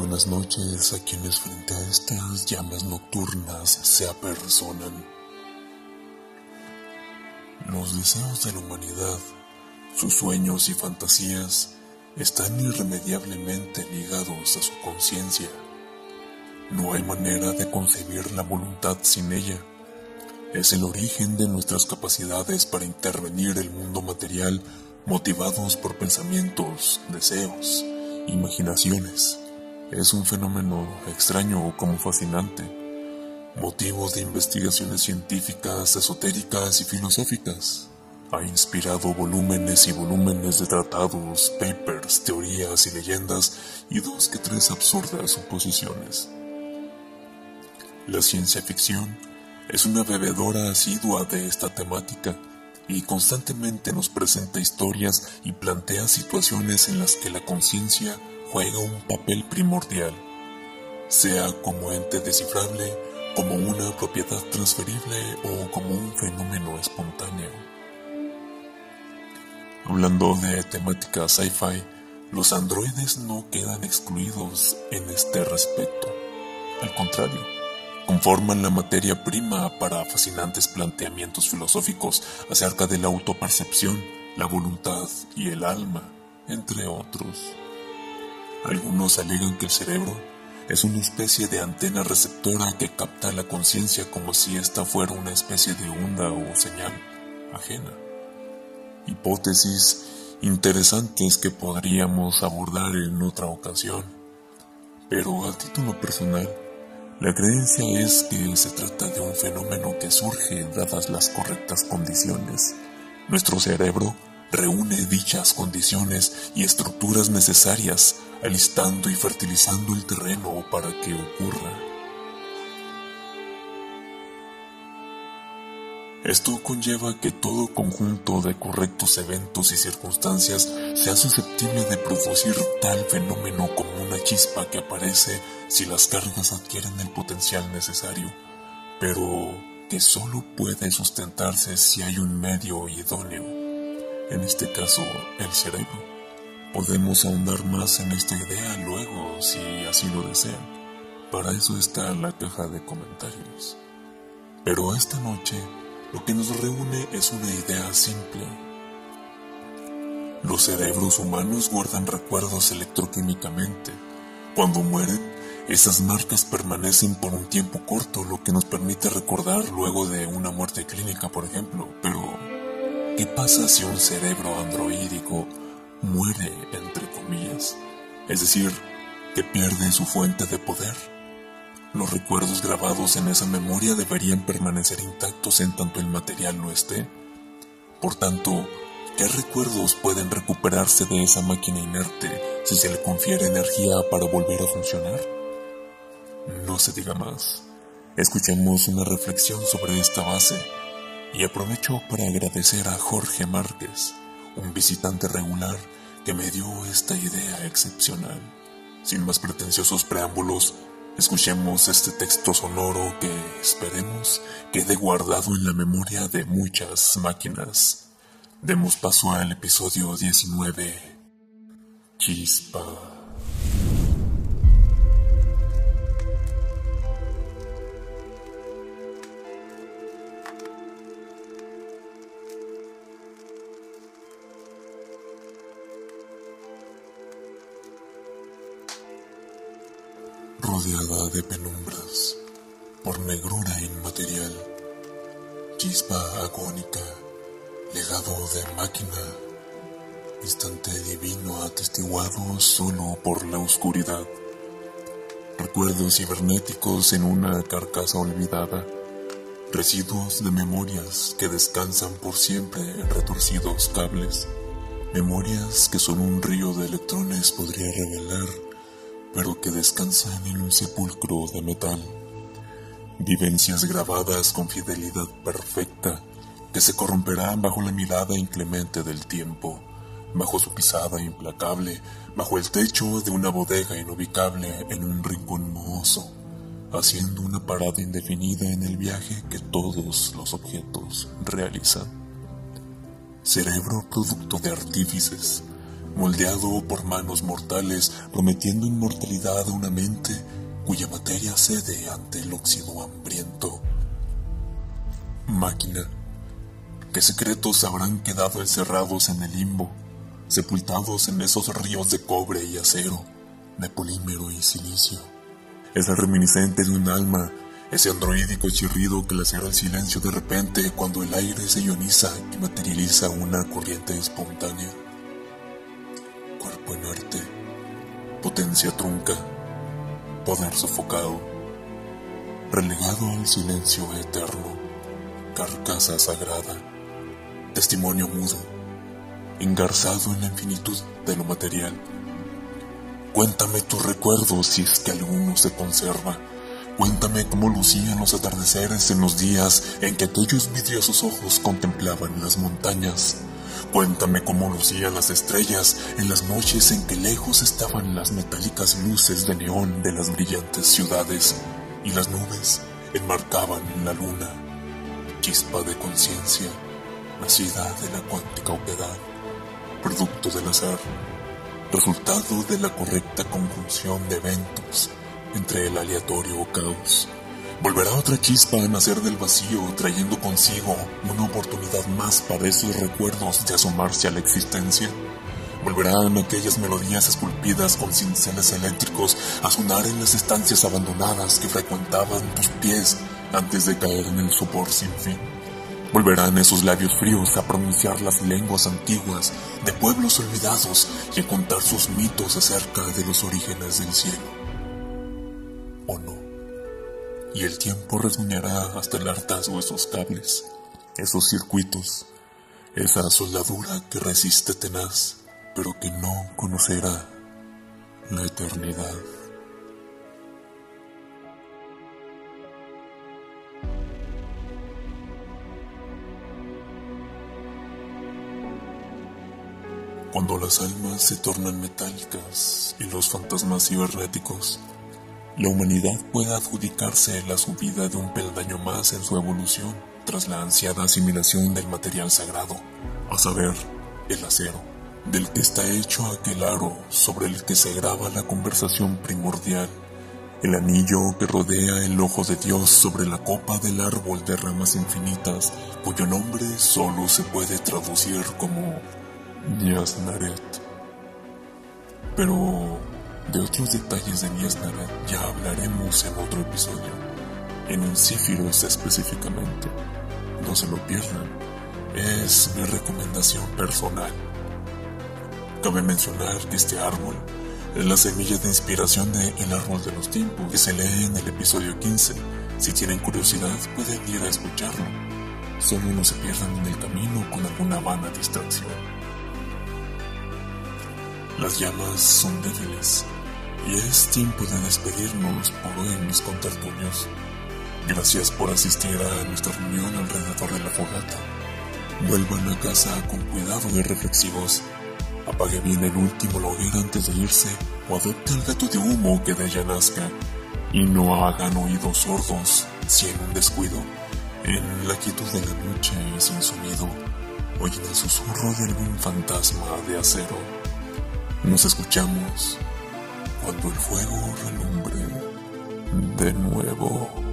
Buenas noches a quienes frente a estas llamas nocturnas se apersonan. Los deseos de la humanidad, sus sueños y fantasías están irremediablemente ligados a su conciencia. No hay manera de concebir la voluntad sin ella. Es el origen de nuestras capacidades para intervenir el mundo material motivados por pensamientos, deseos, imaginaciones. Es un fenómeno extraño como fascinante. Motivos de investigaciones científicas, esotéricas y filosóficas. Ha inspirado volúmenes y volúmenes de tratados, papers, teorías y leyendas y dos que tres absurdas suposiciones. La ciencia ficción es una bebedora asidua de esta temática y constantemente nos presenta historias y plantea situaciones en las que la conciencia juega un papel primordial, sea como ente descifrable, como una propiedad transferible o como un fenómeno espontáneo. Hablando de temática sci-fi, los androides no quedan excluidos en este respecto. Al contrario, conforman la materia prima para fascinantes planteamientos filosóficos acerca de la autopercepción, la voluntad y el alma, entre otros. Algunos alegan que el cerebro es una especie de antena receptora que capta la conciencia como si ésta fuera una especie de onda o señal ajena. Hipótesis interesantes que podríamos abordar en otra ocasión. Pero a título personal, la creencia es que se trata de un fenómeno que surge dadas las correctas condiciones. Nuestro cerebro reúne dichas condiciones y estructuras necesarias, alistando y fertilizando el terreno para que ocurra. Esto conlleva que todo conjunto de correctos eventos y circunstancias sea susceptible de producir tal fenómeno como una chispa que aparece si las cargas adquieren el potencial necesario, pero que solo puede sustentarse si hay un medio idóneo en este caso el cerebro. Podemos ahondar más en esta idea luego si así lo desean. Para eso está la caja de comentarios. Pero esta noche lo que nos reúne es una idea simple. Los cerebros humanos guardan recuerdos electroquímicamente. Cuando mueren, esas marcas permanecen por un tiempo corto, lo que nos permite recordar luego de una muerte clínica, por ejemplo. Pero ¿Qué pasa si un cerebro androídico muere, entre comillas? Es decir, que pierde su fuente de poder. Los recuerdos grabados en esa memoria deberían permanecer intactos en tanto el material lo esté. Por tanto, ¿qué recuerdos pueden recuperarse de esa máquina inerte si se le confiere energía para volver a funcionar? No se diga más. Escuchemos una reflexión sobre esta base y aprovecho para agradecer a Jorge Márquez, un visitante regular que me dio esta idea excepcional. Sin más pretenciosos preámbulos, escuchemos este texto sonoro que esperemos quede guardado en la memoria de muchas máquinas. Demos paso al episodio 19. Chispa. De penumbras, por negrura inmaterial, chispa agónica, legado de máquina, instante divino atestiguado solo por la oscuridad, recuerdos cibernéticos en una carcasa olvidada, residuos de memorias que descansan por siempre en retorcidos cables, memorias que solo un río de electrones podría revelar pero que descansan en un sepulcro de metal. Vivencias grabadas con fidelidad perfecta, que se corromperán bajo la mirada inclemente del tiempo, bajo su pisada implacable, bajo el techo de una bodega inubicable en un rincón mohoso, haciendo una parada indefinida en el viaje que todos los objetos realizan. Cerebro producto de artífices, moldeado por manos mortales, prometiendo inmortalidad a una mente cuya materia cede ante el óxido hambriento. Máquina, ¿qué secretos habrán quedado encerrados en el limbo, sepultados en esos ríos de cobre y acero, de polímero y silicio? Es reminiscente de un alma, ese androídico chirrido que lacera el silencio de repente cuando el aire se ioniza y materializa una corriente espontánea. Cuerpo inerte, potencia trunca, poder sofocado, relegado al silencio eterno, carcasa sagrada, testimonio mudo, engarzado en la infinitud de lo material. Cuéntame tus recuerdos si es que alguno se conserva. Cuéntame cómo lucían los atardeceres en los días en que aquellos vidriosos ojos contemplaban las montañas. Cuéntame cómo lucían las estrellas en las noches en que lejos estaban las metálicas luces de neón de las brillantes ciudades y las nubes enmarcaban la luna, chispa de conciencia, nacida de la cuántica oquedad, producto del azar, resultado de la correcta conjunción de eventos entre el aleatorio caos. Volverá otra chispa a nacer del vacío, trayendo consigo una oportunidad más para esos recuerdos de asomarse a la existencia. Volverán aquellas melodías esculpidas con cinceles eléctricos a sonar en las estancias abandonadas que frecuentaban tus pies antes de caer en el sopor sin fin. Volverán esos labios fríos a pronunciar las lenguas antiguas de pueblos olvidados y a contar sus mitos acerca de los orígenes del cielo. ¿O no? Y el tiempo resuñará hasta el hartazgo esos cables, esos circuitos, esa soldadura que resiste tenaz pero que no conocerá la eternidad. Cuando las almas se tornan metálicas y los fantasmas cibernéticos, la humanidad puede adjudicarse la subida de un peldaño más en su evolución tras la ansiada asimilación del material sagrado, a saber, el acero del que está hecho aquel aro sobre el que se graba la conversación primordial, el anillo que rodea el ojo de Dios sobre la copa del árbol de ramas infinitas, cuyo nombre solo se puede traducir como Niasnaret. Pero de otros detalles de Niasnaret ya hablaremos en otro episodio, en un Cífiros específicamente. No se lo pierdan, es mi recomendación personal. Cabe mencionar que este árbol es la semilla de inspiración de El árbol de los tiempos, que se lee en el episodio 15. Si tienen curiosidad, pueden ir a escucharlo. Solo no se pierdan en el camino con alguna vana distracción. Las llamas son débiles y es tiempo de despedirnos por hoy, mis contertulios. Gracias por asistir a nuestra reunión alrededor de la fogata. Vuelvan a casa con cuidado y reflexivos Apague bien el último hoguera antes de irse o adopte al gato de humo que de ella nazca. Y no hagan oídos sordos si en un descuido, en la quietud de la noche y sin sonido, oyen el susurro de algún fantasma de acero. Nos escuchamos cuando el fuego relumbre de nuevo.